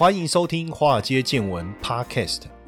欢迎收听《华尔街见闻》Podcast。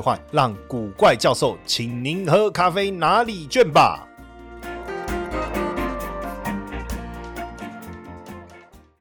换让古怪教授请您喝咖啡哪里卷吧。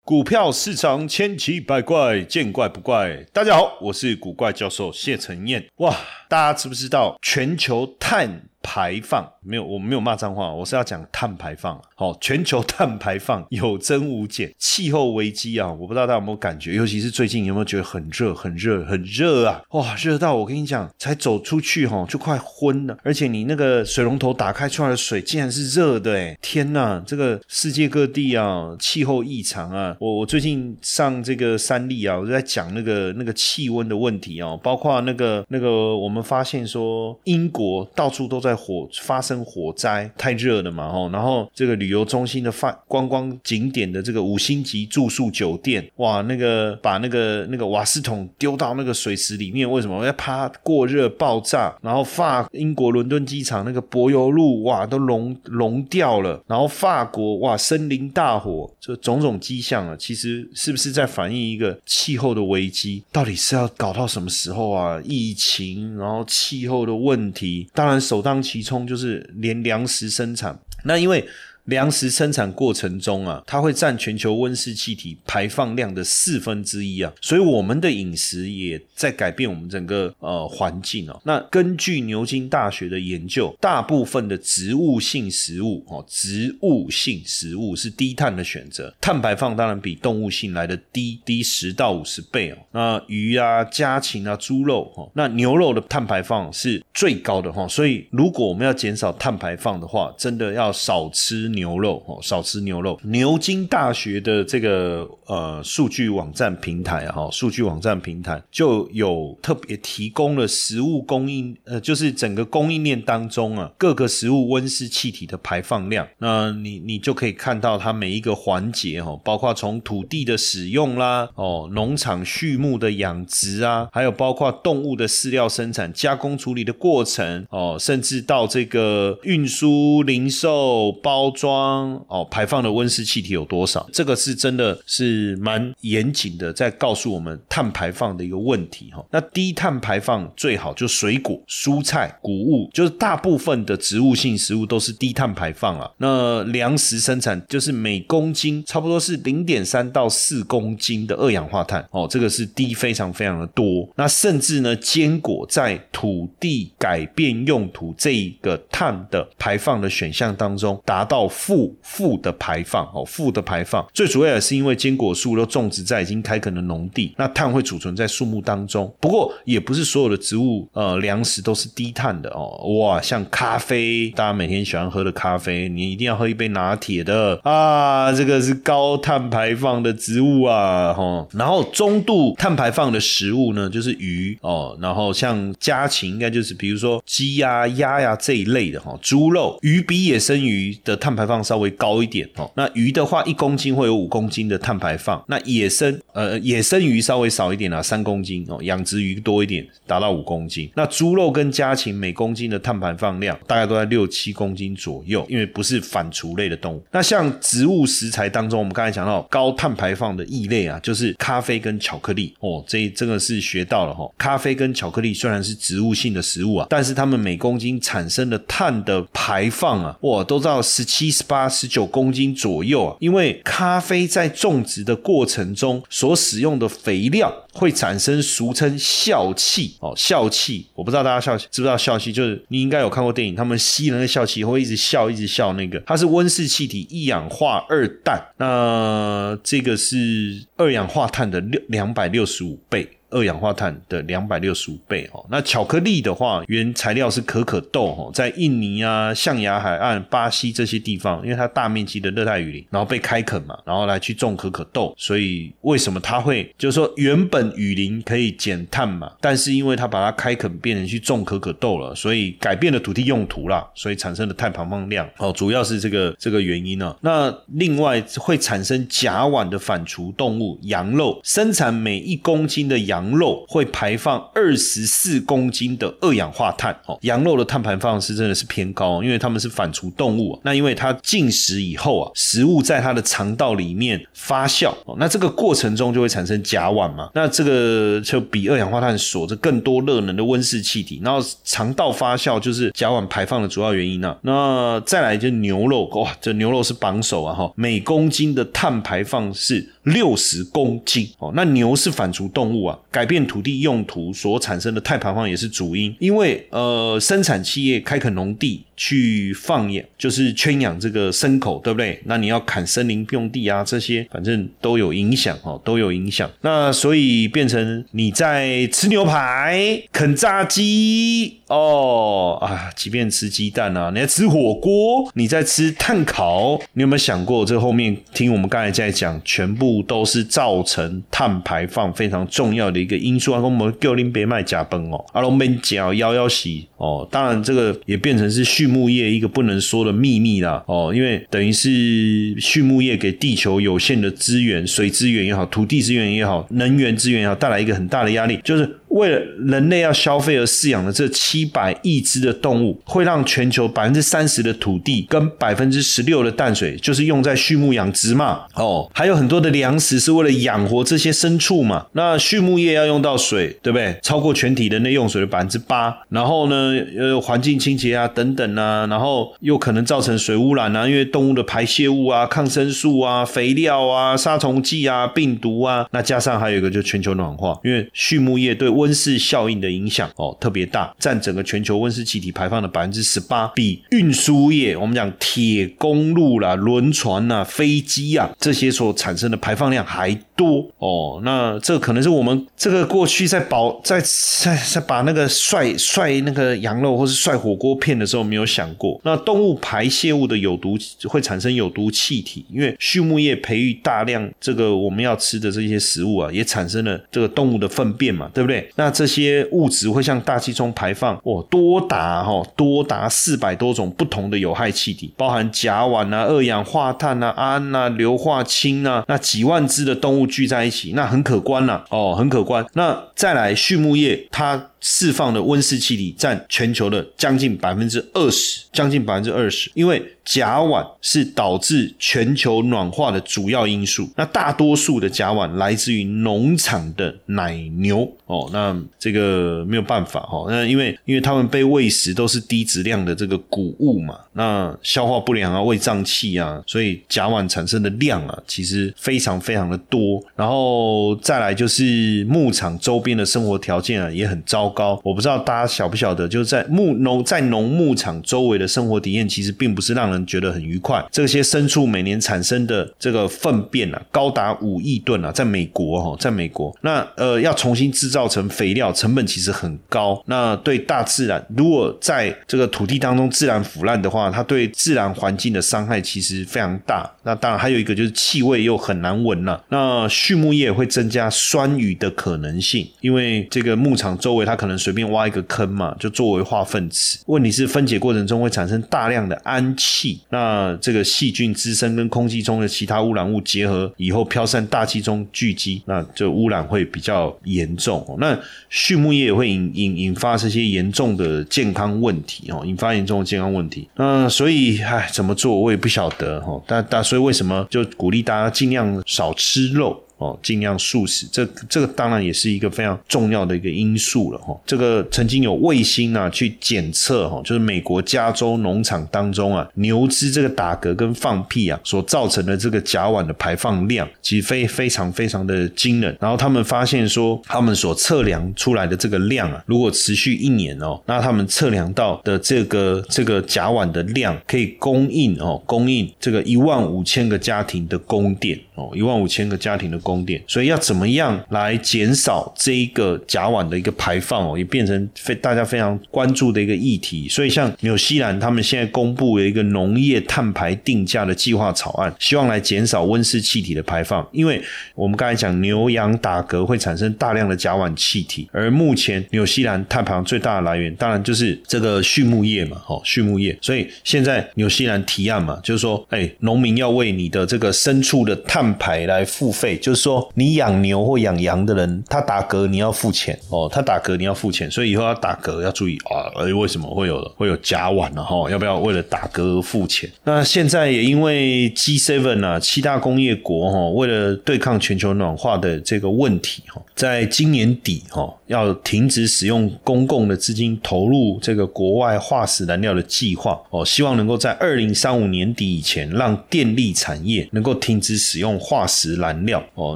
股票市场千奇百怪，见怪不怪。大家好，我是古怪教授谢承彦。哇，大家知不知道全球碳？排放没有，我没有骂脏话，我是要讲碳排放。好，全球碳排放 有增无减，气候危机啊！我不知道大家有没有感觉，尤其是最近有没有觉得很热、很热、很热啊？哇，热到我跟你讲，才走出去哈就快昏了，而且你那个水龙头打开出来的水竟然是热的，哎，天呐！这个世界各地啊，气候异常啊！我我最近上这个三立啊，我就在讲那个那个气温的问题啊，包括那个那个我们发现说英国到处都在。火发生火灾太热了嘛吼，然后这个旅游中心的饭观光景点的这个五星级住宿酒店，哇，那个把那个那个瓦斯桶丢到那个水池里面，为什么要怕过热爆炸？然后法英国伦敦机场那个柏油路哇都融融掉了，然后法国哇森林大火，这种种迹象啊，其实是不是在反映一个气候的危机？到底是要搞到什么时候啊？疫情，然后气候的问题，当然首当。其冲就是连粮食生产，那因为。粮食生产过程中啊，它会占全球温室气体排放量的四分之一啊，所以我们的饮食也在改变我们整个呃环境哦。那根据牛津大学的研究，大部分的植物性食物哦，植物性食物是低碳的选择，碳排放当然比动物性来的低低十到五十倍哦。那鱼啊、家禽啊、猪肉哈，那牛肉的碳排放是最高的哈。所以如果我们要减少碳排放的话，真的要少吃。牛肉哦，少吃牛肉。牛津大学的这个呃数据网站平台哈，数据网站平台就有特别提供了食物供应呃，就是整个供应链当中啊，各个食物温室气体的排放量。那你你就可以看到它每一个环节哈，包括从土地的使用啦，哦，农场畜牧的养殖啊，还有包括动物的饲料生产、加工处理的过程哦，甚至到这个运输、零售、包装。装哦，排放的温室气体有多少？这个是真的是蛮严谨的，在告诉我们碳排放的一个问题哈。那低碳排放最好就水果、蔬菜、谷物，就是大部分的植物性食物都是低碳排放啊。那粮食生产就是每公斤差不多是零点三到四公斤的二氧化碳哦，这个是低非常非常的多。那甚至呢，坚果在土地改变用途这一个碳的排放的选项当中达到。负负的排放哦，负的排放最主要也是因为坚果树都种植在已经开垦的农地，那碳会储存在树木当中。不过也不是所有的植物呃粮食都是低碳的哦。哇，像咖啡，大家每天喜欢喝的咖啡，你一定要喝一杯拿铁的啊，这个是高碳排放的植物啊，哈。然后中度碳排放的食物呢，就是鱼哦，然后像家禽应该就是比如说鸡呀、鸭呀这一类的哈，猪肉、鱼比野生鱼的碳排。放稍微高一点哦，那鱼的话一公斤会有五公斤的碳排放，那野生呃野生鱼稍微少一点啊，三公斤哦，养殖鱼多一点，达到五公斤。那猪肉跟家禽每公斤的碳排放量大概都在六七公斤左右，因为不是反刍类的动物。那像植物食材当中，我们刚才讲到高碳排放的异类啊，就是咖啡跟巧克力哦，这真的是学到了哈。咖啡跟巧克力虽然是植物性的食物啊，但是它们每公斤产生的碳的排放啊，哇，都到十七。十八、十九公斤左右啊，因为咖啡在种植的过程中所使用的肥料会产生俗称笑气哦，笑气，我不知道大家笑知不知道笑气，就是你应该有看过电影，他们吸了那笑气会一直笑，一直笑，那个它是温室气体一氧化二氮，那这个是二氧化碳的六两百六十五倍。二氧化碳的两百六十五倍哦。那巧克力的话，原材料是可可豆哦，在印尼啊、象牙海岸、巴西这些地方，因为它大面积的热带雨林，然后被开垦嘛，然后来去种可可豆，所以为什么它会就是说原本雨林可以减碳嘛，但是因为它把它开垦变成去种可可豆了，所以改变了土地用途啦，所以产生的碳排放量哦，主要是这个这个原因呢。那另外会产生甲烷的反刍动物羊肉，生产每一公斤的羊羊肉会排放二十四公斤的二氧化碳哦。羊肉的碳排放是真的是偏高，因为它们是反刍动物。那因为它进食以后啊，食物在它的肠道里面发酵哦，那这个过程中就会产生甲烷嘛。那这个就比二氧化碳锁着更多热能的温室气体，然后肠道发酵就是甲烷排放的主要原因呢。那再来就牛肉哇，这牛肉是榜首啊哈，每公斤的碳排放是。六十公斤哦，那牛是反刍动物啊，改变土地用途所产生的碳排放也是主因，因为呃，生产企业开垦农地去放养，就是圈养这个牲口，对不对？那你要砍森林用地啊，这些反正都有影响哦，都有影响。那所以变成你在吃牛排、啃炸鸡哦啊，即便吃鸡蛋啊，你在吃火锅，你在吃碳烤，你有没有想过这后面听我们刚才在讲全部？都是造成碳排放非常重要的一个因素啊！我们叫林别卖假崩哦，阿龙边讲幺幺洗哦，当然这个也变成是畜牧业一个不能说的秘密啦哦，因为等于是畜牧业给地球有限的资源，水资源也好，土地资源也好，能源资源也好，带来一个很大的压力，就是。为了人类要消费而饲养的这七百亿只的动物，会让全球百分之三十的土地跟百分之十六的淡水，就是用在畜牧养殖嘛。哦，还有很多的粮食是为了养活这些牲畜嘛。那畜牧业要用到水，对不对？超过全体人类用水的百分之八。然后呢，呃，环境清洁啊，等等啊，然后又可能造成水污染啊，因为动物的排泄物啊、抗生素啊、肥料啊、杀虫剂啊、病毒啊，那加上还有一个就全球暖化，因为畜牧业对温室效应的影响哦特别大，占整个全球温室气体排放的百分之十八，比运输业我们讲铁公路啦、轮船呐、飞机啊这些所产生的排放量还多哦。那这可能是我们这个过去在保在在在把那个涮涮那个羊肉或是涮火锅片的时候没有想过，那动物排泄物的有毒会产生有毒气体，因为畜牧业培育大量这个我们要吃的这些食物啊，也产生了这个动物的粪便嘛，对不对？那这些物质会向大气中排放，哦，多达哈多达四百多种不同的有害气体，包含甲烷啊、二氧化碳啊、氨啊、硫化氢啊，那几万只的动物聚在一起，那很可观呐，哦，很可观。那再来畜牧业，它。释放的温室气体占全球的将近百分之二十，将近百分之二十。因为甲烷是导致全球暖化的主要因素。那大多数的甲烷来自于农场的奶牛哦，那这个没有办法哈。那因为因为他们被喂食都是低质量的这个谷物嘛，那消化不良啊，胃胀气啊，所以甲烷产生的量啊，其实非常非常的多。然后再来就是牧场周边的生活条件啊，也很糟。高，我不知道大家晓不晓得，就是在牧农在农牧场周围的生活体验，其实并不是让人觉得很愉快。这些牲畜每年产生的这个粪便啊，高达五亿吨啊，在美国哈，在美国，那呃要重新制造成肥料，成本其实很高。那对大自然，如果在这个土地当中自然腐烂的话，它对自然环境的伤害其实非常大。那当然还有一个就是气味又很难闻了。那畜牧业会增加酸雨的可能性，因为这个牧场周围它。可能随便挖一个坑嘛，就作为化粪池。问题是分解过程中会产生大量的氨气，那这个细菌滋生跟空气中的其他污染物结合以后飘散大气中聚集，那就污染会比较严重。那畜牧业也会引引引发这些严重的健康问题哦，引发严重的健康问题。那所以唉，怎么做我也不晓得哈。但但所以为什么就鼓励大家尽量少吃肉？哦，尽量素食，这这个当然也是一个非常重要的一个因素了哈。这个曾经有卫星啊去检测哈，就是美国加州农场当中啊牛只这个打嗝跟放屁啊所造成的这个甲烷的排放量，其实非非常非常的惊人。然后他们发现说，他们所测量出来的这个量啊，如果持续一年哦，那他们测量到的这个这个甲烷的量可以供应哦，供应这个一万五千个家庭的供电。哦，一万五千个家庭的供电，所以要怎么样来减少这一个甲烷的一个排放哦，也变成非大家非常关注的一个议题。所以像纽西兰他们现在公布了一个农业碳排定价的计划草案，希望来减少温室气体的排放。因为我们刚才讲牛羊打嗝会产生大量的甲烷气体，而目前纽西兰碳排放最大的来源当然就是这个畜牧业嘛，哦，畜牧业。所以现在纽西兰提案嘛，就是说，哎，农民要为你的这个牲畜的碳排来付费，就说，你养牛或养羊的人，他打嗝你要付钱哦，他打嗝你要付钱，所以以后要打嗝要注意啊，哎，为什么会有会有甲烷呢？哈，要不要为了打嗝付钱？那现在也因为 G7 啊，七大工业国哈，为了对抗全球暖化的这个问题哈，在今年底哈，要停止使用公共的资金投入这个国外化石燃料的计划哦，希望能够在二零三五年底以前，让电力产业能够停止使用化石燃料哦。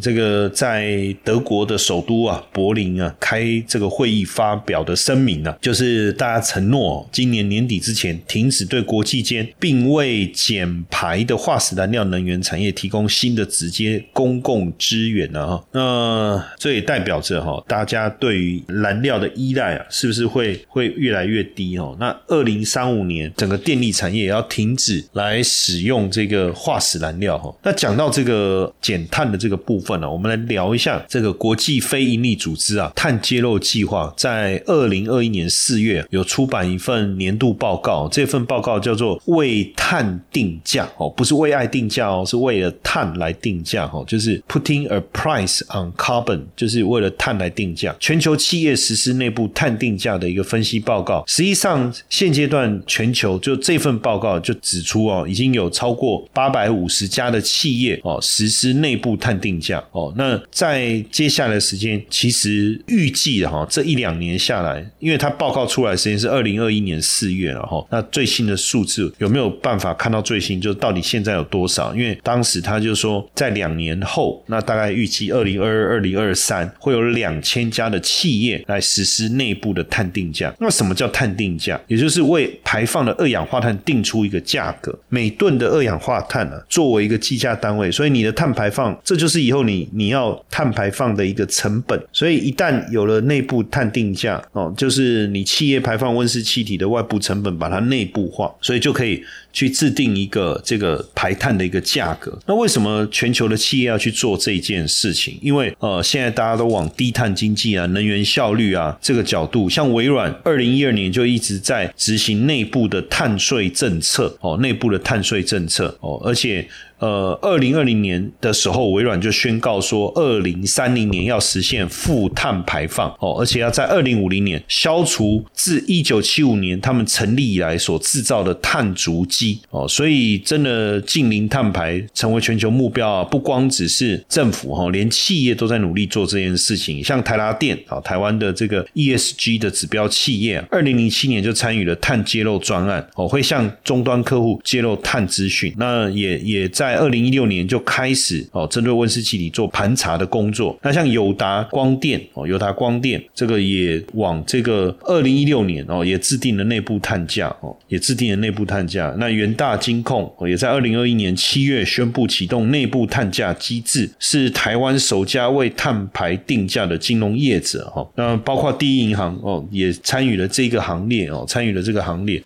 这个在德国的首都啊，柏林啊，开这个会议发表的声明呢，就是大家承诺今年年底之前停止对国际间并未减排的化石燃料能源产业提供新的直接公共资源了哈。那这也代表着哈，大家对于燃料的依赖啊，是不是会会越来越低哦？那二零三五年整个电力产业也要停止来使用这个化石燃料哈。那讲到这个减碳的这个部分呢，我们来聊一下这个国际非营利组织啊碳揭露计划，在二零二一年四月有出版一份年度报告，这份报告叫做为碳定价哦，不是为爱定价哦，是为了碳来定价哦，就是 putting a price on carbon，就是为了碳来定价。全球企业实施内部碳定价的一个分析报告，实际上现阶段全球就这份报告就指出哦，已经有超过八百五十家的企业哦实施内部碳定价哦。那在接下来的时间，其实预计哈这一两年下来，因为它报告出来时间是二零二一年四月了哈，那最新的数字有没有办法看到最新？就到底现在有多少？因为当时他就说在两年后，那大概预计二零二二、二零二三会有两千家的企业来实施内部的碳定价。那什么叫碳定价？也就是为排放的二氧化碳定出一个价格，每吨的二氧化碳呢作为一个计价单位，所以你的碳排放，这就是以后你你要碳排放的一个成本。所以一旦有了内部碳定价哦，就是你企业排放温室气体的外部成本，把它内部化，所以就可以去制定一个这个排碳的一个价格。那为什么全球的企业要去做这件事情？因为呃，现在大家都往低碳经济啊、能源效率啊这个角度，像微软二零一二年就一直在执行内部的碳税政策哦，内部的碳税政策哦，而且。呃，二零二零年的时候，微软就宣告说，二零三零年要实现负碳排放哦，而且要在二零五零年消除自一九七五年他们成立以来所制造的碳足迹哦，所以真的近零碳排成为全球目标啊！不光只是政府哈，连企业都在努力做这件事情。像台达电啊，台湾的这个 ESG 的指标企业，二零零七年就参与了碳揭露专案哦，会向终端客户揭露碳资讯。那也也在。在二零一六年就开始哦，针对温室气体做盘查的工作。那像友达光电哦，友达光电这个也往这个二零一六年哦，也制定了内部碳价哦，也制定了内部碳价。那元大金控也在二零二一年七月宣布启动内部碳价机制，是台湾首家为碳排定价的金融业者哈。那包括第一银行哦，也参与了这个行列哦，参与了这个行列。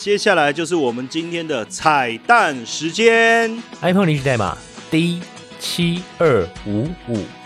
接下来就是我们今天的彩蛋时间，iPhone 临时代码 D 七二五五。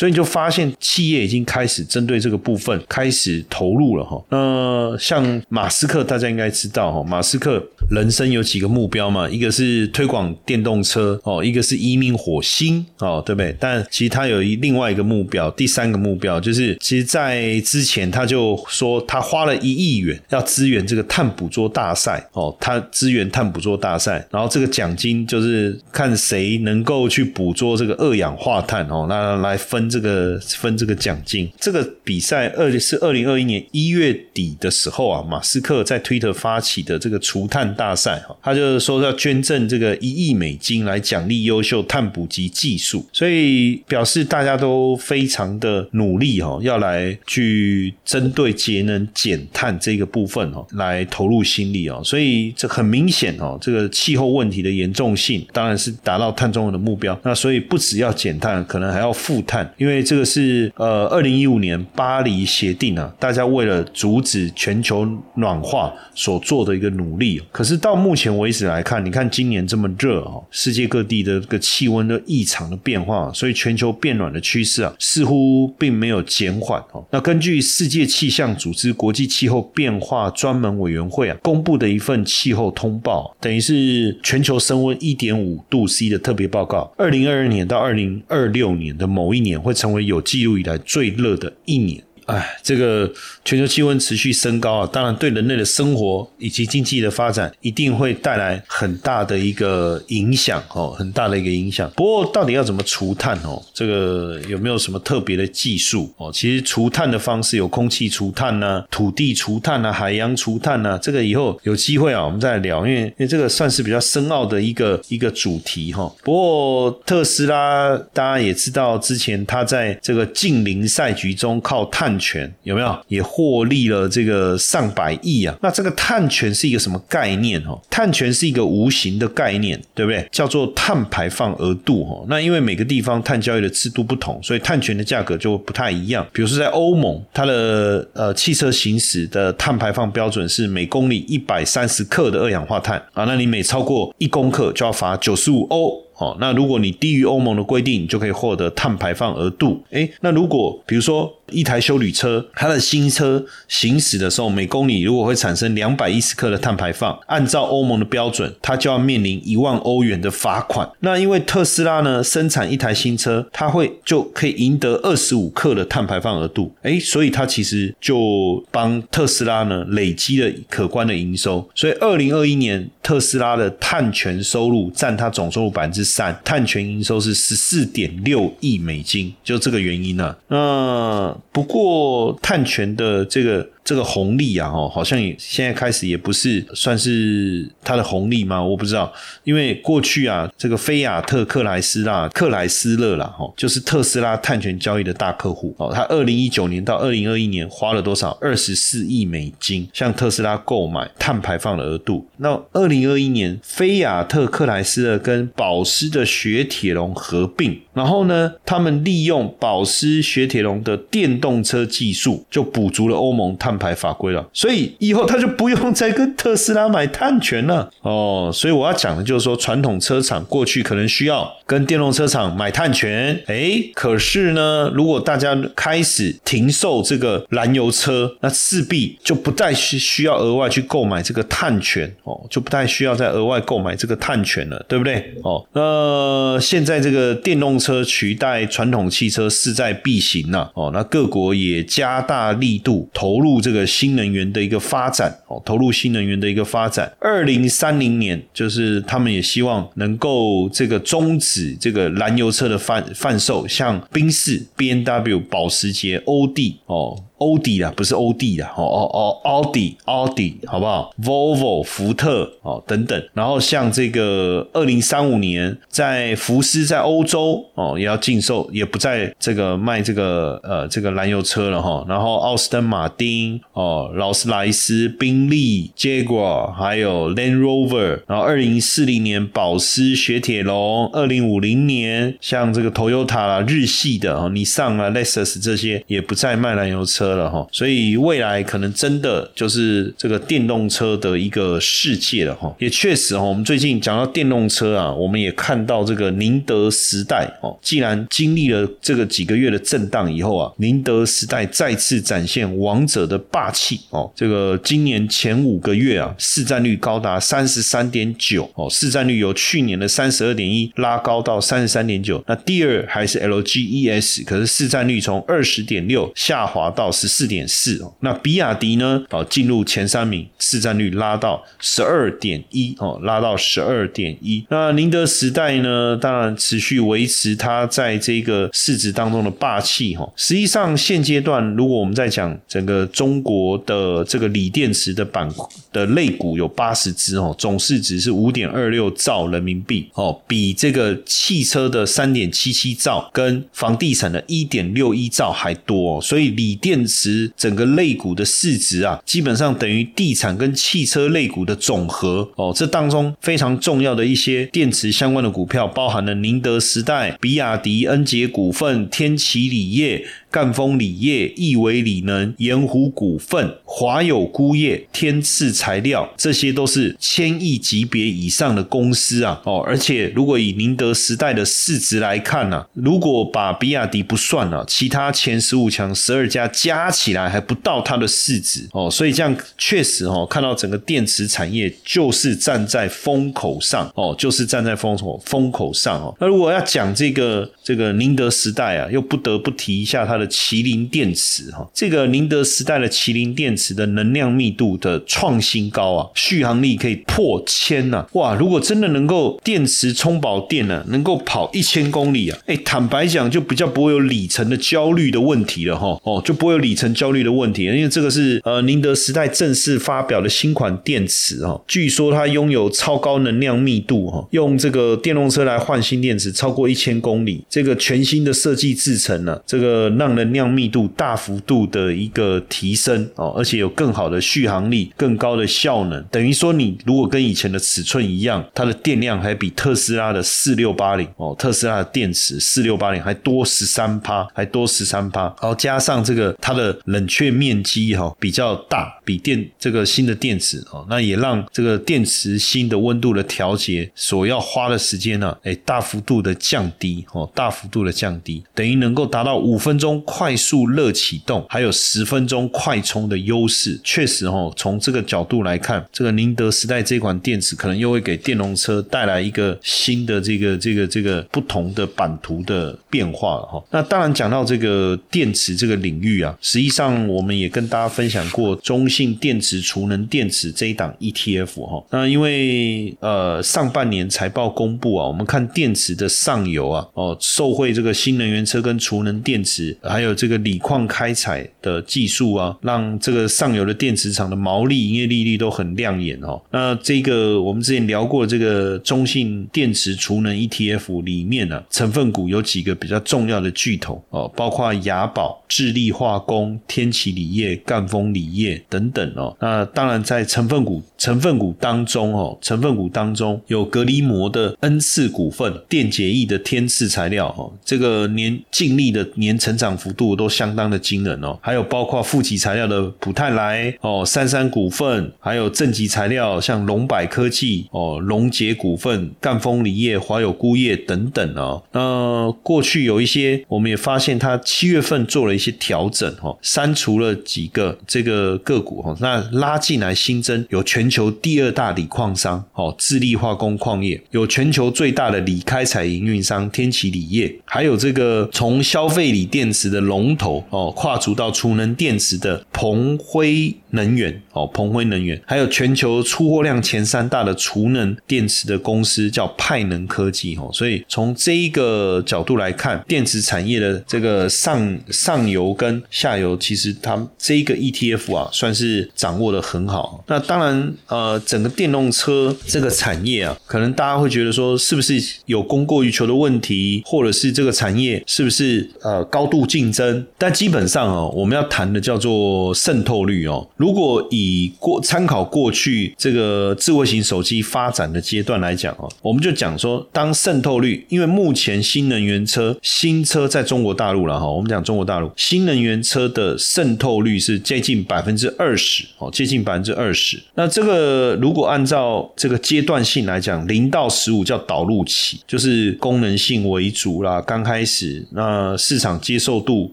所以你就发现企业已经开始针对这个部分开始投入了哈。那像马斯克，大家应该知道哈，马斯克人生有几个目标嘛？一个是推广电动车哦，一个是移民火星哦，对不对？但其实他有一另外一个目标，第三个目标就是，其实，在之前他就说他花了一亿元要支援这个碳捕捉大赛哦，他支援碳捕捉大赛，然后这个奖金就是看谁能够去捕捉这个二氧化碳哦，那来分。这个分这个奖金。这个比赛二是二零二一年一月底的时候啊，马斯克在推特发起的这个除碳大赛哈，他就是说要捐赠这个一亿美金来奖励优秀碳捕集技术，所以表示大家都非常的努力哈，要来去针对节能减碳这个部分哦，来投入心力哦，所以这很明显哦，这个气候问题的严重性当然是达到碳中和的目标，那所以不只要减碳，可能还要负碳，因为这个是呃二零一五年巴黎协定啊，大家为了阻止全球暖化所做的一个努力。可是到目前为止来看，你看今年这么热哦，世界各地的这个气温的异常的变化，所以全球变暖的趋势啊，似乎并没有减缓哦。那根据世界气象组织国际气候变化专门委员会啊公布的一份气候通报，等于是全球升温一点五度 C 的特别报告，二零二二年到二零二六年的某一年会会成为有记录以来最热的一年。哎，这个全球气温持续升高啊，当然对人类的生活以及经济的发展一定会带来很大的一个影响哦，很大的一个影响。不过，到底要怎么除碳哦？这个有没有什么特别的技术哦？其实除碳的方式有空气除碳呢，土地除碳呢，海洋除碳呢。这个以后有机会啊，我们再来聊，因为因为这个算是比较深奥的一个一个主题哈。不过特斯拉大家也知道，之前他在这个近邻赛局中靠碳。权有没有也获利了这个上百亿啊？那这个碳权是一个什么概念哦？碳权是一个无形的概念，对不对？叫做碳排放额度哦。那因为每个地方碳交易的制度不同，所以碳权的价格就不太一样。比如说在欧盟，它的呃汽车行驶的碳排放标准是每公里一百三十克的二氧化碳啊，那你每超过一公克就要罚九十五欧。哦，那如果你低于欧盟的规定，就可以获得碳排放额度。诶，那如果比如说一台修旅车，它的新车行驶的时候，每公里如果会产生两百一十克的碳排放，按照欧盟的标准，它就要面临一万欧元的罚款。那因为特斯拉呢，生产一台新车，它会就可以赢得二十五克的碳排放额度。诶，所以它其实就帮特斯拉呢累积了可观的营收。所以二零二一年特斯拉的碳权收入占它总收入百分之。三碳权营收是十四点六亿美金，就这个原因呢。那不过碳权的这个。这个红利啊，哦，好像也现在开始也不是算是它的红利吗？我不知道，因为过去啊，这个菲亚特克莱斯拉克莱斯勒啦，哈，就是特斯拉碳权交易的大客户哦。他二零一九年到二零二一年花了多少？二十四亿美金向特斯拉购买碳排放的额度。那二零二一年，菲亚特克莱斯勒跟保时的雪铁龙合并，然后呢，他们利用保时雪铁龙的电动车技术，就补足了欧盟碳。排法规了，所以以后他就不用再跟特斯拉买碳权了哦。所以我要讲的就是说，传统车厂过去可能需要跟电动车厂买碳权，哎，可是呢，如果大家开始停售这个燃油车，那势必就不再需需要额外去购买这个碳权哦，就不太需要再额外购买这个碳权了，对不对？哦，那现在这个电动车取代传统汽车势在必行呐，哦，那各国也加大力度投入这。这个新能源的一个发展哦，投入新能源的一个发展。二零三零年，就是他们也希望能够这个终止这个燃油车的贩贩售，像宾士、B N W、保时捷、欧弟哦。欧迪啦，不是欧弟啦，哦哦哦，奥迪，奥迪，好不好？Volvo，福特，哦等等。然后像这个二零三五年，在福斯在欧洲哦也要禁售，也不再这个卖这个呃这个燃油车了哈。然后奥斯登马丁哦，劳斯莱斯、宾利、Jaguar，还有 Land Rover。然后二零四零年，保时雪铁龙。二零五零年，像这个 Toyota 啦、日系的哦，你上了 Lexus 这些也不再卖燃油车。了哈，所以未来可能真的就是这个电动车的一个世界了哈。也确实哈，我们最近讲到电动车啊，我们也看到这个宁德时代哦，既然经历了这个几个月的震荡以后啊，宁德时代再次展现王者的霸气哦。这个今年前五个月啊，市占率高达三十三点九哦，市占率由去年的三十二点一拉高到三十三点九。那第二还是 LGES，可是市占率从二十点六下滑到。十四点四哦。那比亚迪呢，哦进入前三名，市占率拉到十二点一哦，拉到十二点一。那宁德时代呢，当然持续维持它在这个市值当中的霸气哈。实际上现阶段，如果我们在讲整个中国的这个锂电池的板的类股有八十只哦，总市值是五点二六兆人民币哦，比这个汽车的三点七七兆跟房地产的一点六一兆还多，所以锂电池整个类股的市值啊，基本上等于地产跟汽车类股的总和哦。这当中非常重要的一些电池相关的股票，包含了宁德时代、比亚迪、恩捷股份、天齐锂业。赣锋锂业、亿维锂能、盐湖股份、华友钴业、天赐材料，这些都是千亿级别以上的公司啊！哦，而且如果以宁德时代的市值来看呢，如果把比亚迪不算了，其他前十五强十二家加加起来还不到它的市值哦，所以这样确实哦，看到整个电池产业就是站在风口上哦，就是站在风口风口上哦。那如果要讲这个这个宁德时代啊，又不得不提一下它。的麒麟电池哈，这个宁德时代的麒麟电池的能量密度的创新高啊，续航力可以破千呐！哇，如果真的能够电池充饱电呢，能够跑一千公里啊，哎，坦白讲就比较不会有里程的焦虑的问题了哈，哦，就不会里程焦虑的问题，因为这个是呃宁德时代正式发表的新款电池哈，据说它拥有超高能量密度哈，用这个电动车来换新电池超过一千公里，这个全新的设计制成了，这个让能量密度大幅度的一个提升哦，而且有更好的续航力、更高的效能。等于说，你如果跟以前的尺寸一样，它的电量还比特斯拉的四六八零哦，特斯拉的电池四六八零还多十三趴，还多十三趴。然后加上这个它它的冷却面积哈比较大，比电这个新的电池哦，那也让这个电池新的温度的调节所要花的时间呢，哎，大幅度的降低哦，大幅度的降低，等于能够达到五分钟。快速热启动，还有十分钟快充的优势，确实哦，从这个角度来看，这个宁德时代这款电池可能又会给电动车带来一个新的这个这个这个不同的版图的变化了哈。那当然讲到这个电池这个领域啊，实际上我们也跟大家分享过中性电池储能电池这一档 ETF 哈。那因为呃上半年财报公布啊，我们看电池的上游啊哦，受惠这个新能源车跟储能电池。还有这个锂矿开采的技术啊，让这个上游的电池厂的毛利、营业利率都很亮眼哦。那这个我们之前聊过这个中性电池储能 ETF 里面呢，成分股有几个比较重要的巨头哦，包括雅宝、智利化工、天齐锂业、赣锋锂业等等哦。那当然在成分股成分股当中哦，成分股当中有隔离膜的恩赐股份、电解液的天赐材料哦，这个年净利的年成长。幅度都相当的惊人哦，还有包括负极材料的普泰来哦，三山股份，还有正极材料像龙柏科技哦，龙杰股份、赣锋锂业、华友钴业等等哦。那过去有一些，我们也发现它七月份做了一些调整哦，删除了几个这个个股哦，那拉进来新增有全球第二大锂矿商哦，智利化工矿业，有全球最大的锂开采营运商天齐锂业，还有这个从消费锂电池。的龙头哦，跨足到储能电池的鹏辉能源哦，鹏辉能源，还有全球出货量前三大的储能电池的公司叫派能科技哦，所以从这一个角度来看，电池产业的这个上上游跟下下游，其实它这一个 ETF 啊，算是掌握的很好。那当然呃，整个电动车这个产业啊，可能大家会觉得说，是不是有供过于求的问题，或者是这个产业是不是呃高度竞争，但基本上哦，我们要谈的叫做渗透率哦。如果以过参考过去这个智慧型手机发展的阶段来讲哦，我们就讲说，当渗透率，因为目前新能源车新车在中国大陆了哈，我们讲中国大陆新能源车的渗透率是接近百分之二十哦，接近百分之二十。那这个个如果按照这个阶段性来讲，零到十五叫导入期，就是功能性为主啦，刚开始，那市场接受度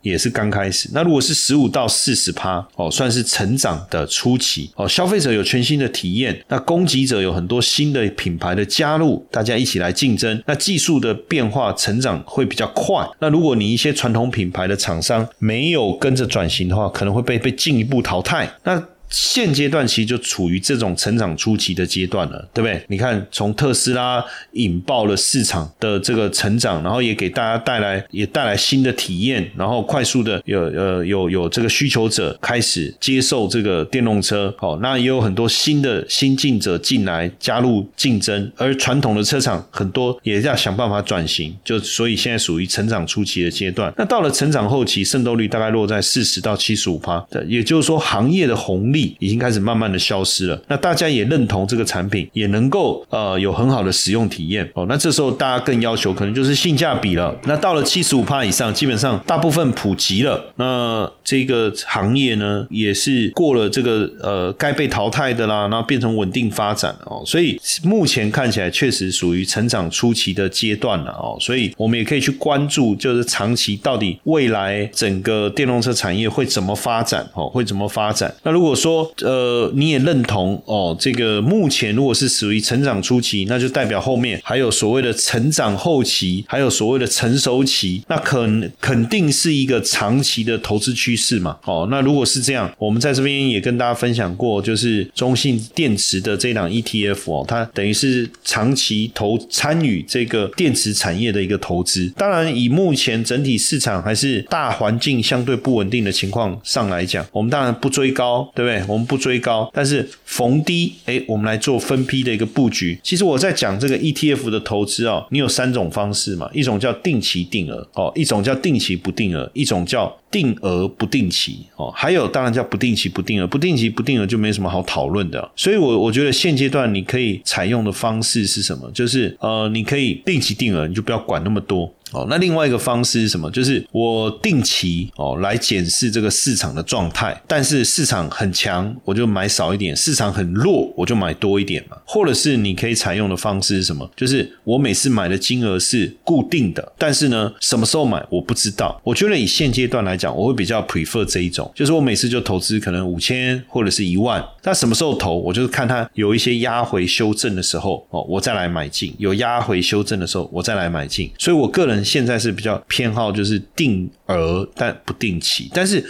也是刚开始。那如果是十五到四十趴哦，算是成长的初期哦，消费者有全新的体验，那供给者有很多新的品牌的加入，大家一起来竞争，那技术的变化成长会比较快。那如果你一些传统品牌的厂商没有跟这转型的话，可能会被被进一步淘汰。那现阶段其实就处于这种成长初期的阶段了，对不对？你看，从特斯拉引爆了市场的这个成长，然后也给大家带来也带来新的体验，然后快速的有呃有有这个需求者开始接受这个电动车，好，那也有很多新的新进者进来加入竞争，而传统的车厂很多也要想办法转型，就所以现在属于成长初期的阶段。那到了成长后期，渗透率大概落在四十到七十五趴，也就是说行业的红利。力已经开始慢慢的消失了，那大家也认同这个产品，也能够呃有很好的使用体验哦。那这时候大家更要求可能就是性价比了。那到了七十五帕以上，基本上大部分普及了。那这个行业呢，也是过了这个呃该被淘汰的啦，那变成稳定发展哦。所以目前看起来确实属于成长初期的阶段了哦。所以我们也可以去关注，就是长期到底未来整个电动车产业会怎么发展哦，会怎么发展？那如果说说呃，你也认同哦？这个目前如果是属于成长初期，那就代表后面还有所谓的成长后期，还有所谓的成熟期，那肯肯定是一个长期的投资趋势嘛？哦，那如果是这样，我们在这边也跟大家分享过，就是中信电池的这档 ETF 哦，它等于是长期投参与这个电池产业的一个投资。当然，以目前整体市场还是大环境相对不稳定的情况上来讲，我们当然不追高，对不对？我们不追高，但是逢低，哎，我们来做分批的一个布局。其实我在讲这个 ETF 的投资哦，你有三种方式嘛，一种叫定期定额哦，一种叫定期不定额，一种叫定额不定期哦，还有当然叫不定期不定额，不定期不定额就没什么好讨论的。所以，我我觉得现阶段你可以采用的方式是什么？就是呃，你可以定期定额，你就不要管那么多。哦，那另外一个方式是什么？就是我定期哦来检视这个市场的状态，但是市场很强，我就买少一点；市场很弱，我就买多一点嘛。或者是你可以采用的方式是什么？就是我每次买的金额是固定的，但是呢，什么时候买我不知道。我觉得以现阶段来讲，我会比较 prefer 这一种，就是我每次就投资可能五千或者是一万，那什么时候投，我就是看它有一些压回修正的时候哦，我再来买进；有压回修正的时候，我再来买进。所以我个人。现在是比较偏好就是定额但不定期，但是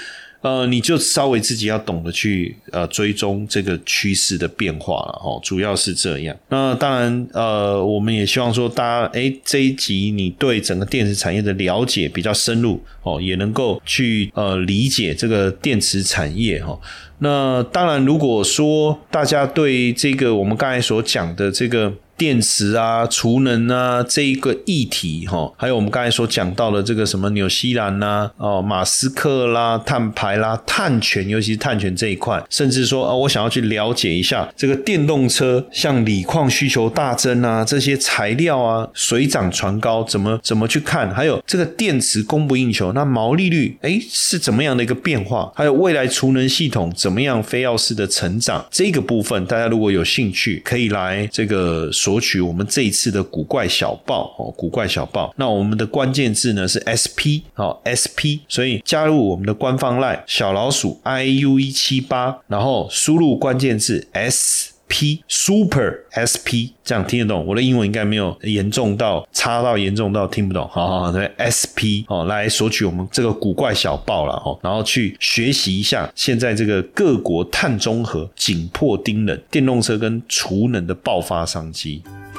呃，你就稍微自己要懂得去呃追踪这个趋势的变化了哦，主要是这样。那当然呃，我们也希望说大家哎这一集你对整个电池产业的了解比较深入哦，也能够去呃理解这个电池产业哈。那当然，如果说大家对这个我们刚才所讲的这个。电池啊，储能啊，这一个议题哈，还有我们刚才所讲到的这个什么纽西兰呐，哦，马斯克啦，碳排啦，碳权，尤其是碳权这一块，甚至说啊，我想要去了解一下这个电动车，像锂矿需求大增啊，这些材料啊水涨船高，怎么怎么去看？还有这个电池供不应求，那毛利率哎是怎么样的一个变化？还有未来储能系统怎么样非要式的成长？这个部分大家如果有兴趣，可以来这个。索取我们这一次的古怪小报哦，古怪小报。那我们的关键字呢是 SP 哦，SP。所以加入我们的官方 line 小老鼠 iu 一七八，然后输入关键字 S。P Super S P 这样听得懂？我的英文应该没有严重到差到严重到听不懂。好好对 S P 哦，来索取我们这个古怪小报了哦，然后去学习一下现在这个各国碳中和紧迫盯人，电动车跟储能的爆发商机。